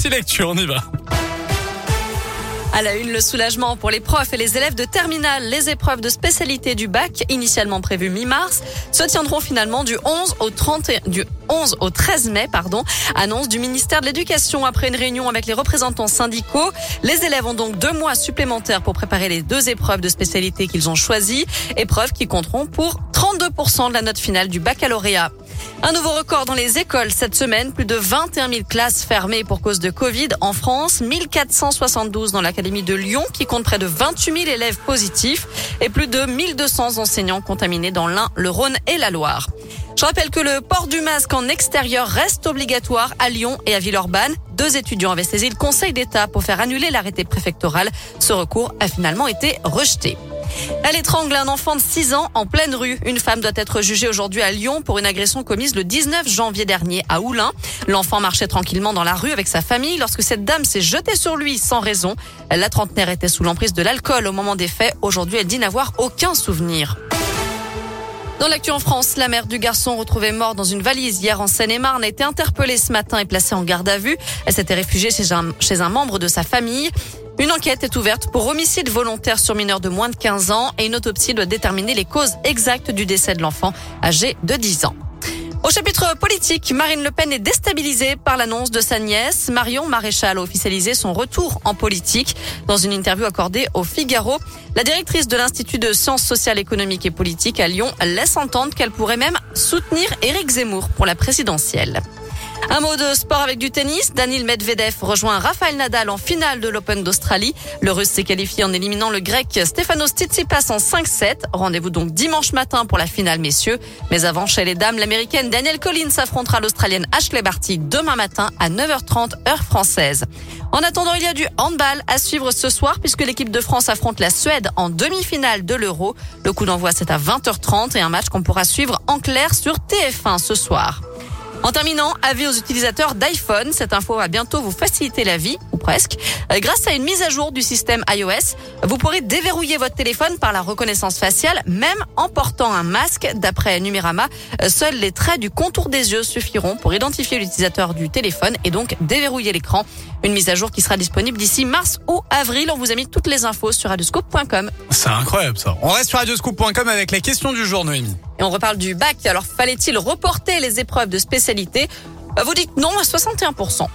C'est lecture, on y va. À la une, le soulagement pour les profs et les élèves de terminale. Les épreuves de spécialité du bac, initialement prévues mi-mars, se tiendront finalement du 11 au 30 du 11 au 13 mai, pardon. Annonce du ministère de l'Éducation après une réunion avec les représentants syndicaux. Les élèves ont donc deux mois supplémentaires pour préparer les deux épreuves de spécialité qu'ils ont choisies. Épreuves qui compteront pour 32% de la note finale du baccalauréat. Un nouveau record dans les écoles cette semaine. Plus de 21 000 classes fermées pour cause de Covid en France. 1472 dans l'Académie de Lyon qui compte près de 28 000 élèves positifs et plus de 1200 enseignants contaminés dans l'Ain, le Rhône et la Loire. Je rappelle que le port du masque en extérieur reste obligatoire à Lyon et à Villeurbanne. Deux étudiants avaient saisi le Conseil d'État pour faire annuler l'arrêté préfectoral. Ce recours a finalement été rejeté. Elle étrangle un enfant de 6 ans en pleine rue. Une femme doit être jugée aujourd'hui à Lyon pour une agression commise le 19 janvier dernier à Oulin. L'enfant marchait tranquillement dans la rue avec sa famille lorsque cette dame s'est jetée sur lui sans raison. La trentenaire était sous l'emprise de l'alcool au moment des faits. Aujourd'hui, elle dit n'avoir aucun souvenir. Dans l'actu en France, la mère du garçon retrouvé mort dans une valise hier en Seine-et-Marne a été interpellée ce matin et placée en garde à vue. Elle s'était réfugiée chez un, chez un membre de sa famille. Une enquête est ouverte pour homicide volontaire sur mineur de moins de 15 ans et une autopsie doit déterminer les causes exactes du décès de l'enfant âgé de 10 ans. Au chapitre politique, Marine Le Pen est déstabilisée par l'annonce de sa nièce. Marion Maréchal a officialisé son retour en politique. Dans une interview accordée au Figaro, la directrice de l'Institut de sciences sociales, économiques et politiques à Lyon laisse entendre qu'elle pourrait même soutenir Éric Zemmour pour la présidentielle. Un mot de sport avec du tennis. Daniel Medvedev rejoint Rafael Nadal en finale de l'Open d'Australie. Le Russe s'est qualifié en éliminant le Grec Stefanos Tsitsipas en 5-7. Rendez-vous donc dimanche matin pour la finale, messieurs. Mais avant, chez les dames, l'Américaine Danielle Collins affrontera l'Australienne Ashley Barty demain matin à 9h30 heure française. En attendant, il y a du handball à suivre ce soir puisque l'équipe de France affronte la Suède en demi-finale de l'Euro. Le coup d'envoi, c'est à 20h30 et un match qu'on pourra suivre en clair sur TF1 ce soir. En terminant, avis aux utilisateurs d'iPhone. Cette info va bientôt vous faciliter la vie, presque. Euh, grâce à une mise à jour du système iOS, vous pourrez déverrouiller votre téléphone par la reconnaissance faciale, même en portant un masque. D'après Numérama, euh, seuls les traits du contour des yeux suffiront pour identifier l'utilisateur du téléphone et donc déverrouiller l'écran. Une mise à jour qui sera disponible d'ici mars ou avril. On vous a mis toutes les infos sur radioscope.com. C'est incroyable ça. On reste sur radioscoop.com avec la question du jour, Noémie. Et on reparle du bac. Alors, fallait-il reporter les épreuves de spécialité? Vous dites non à 61%.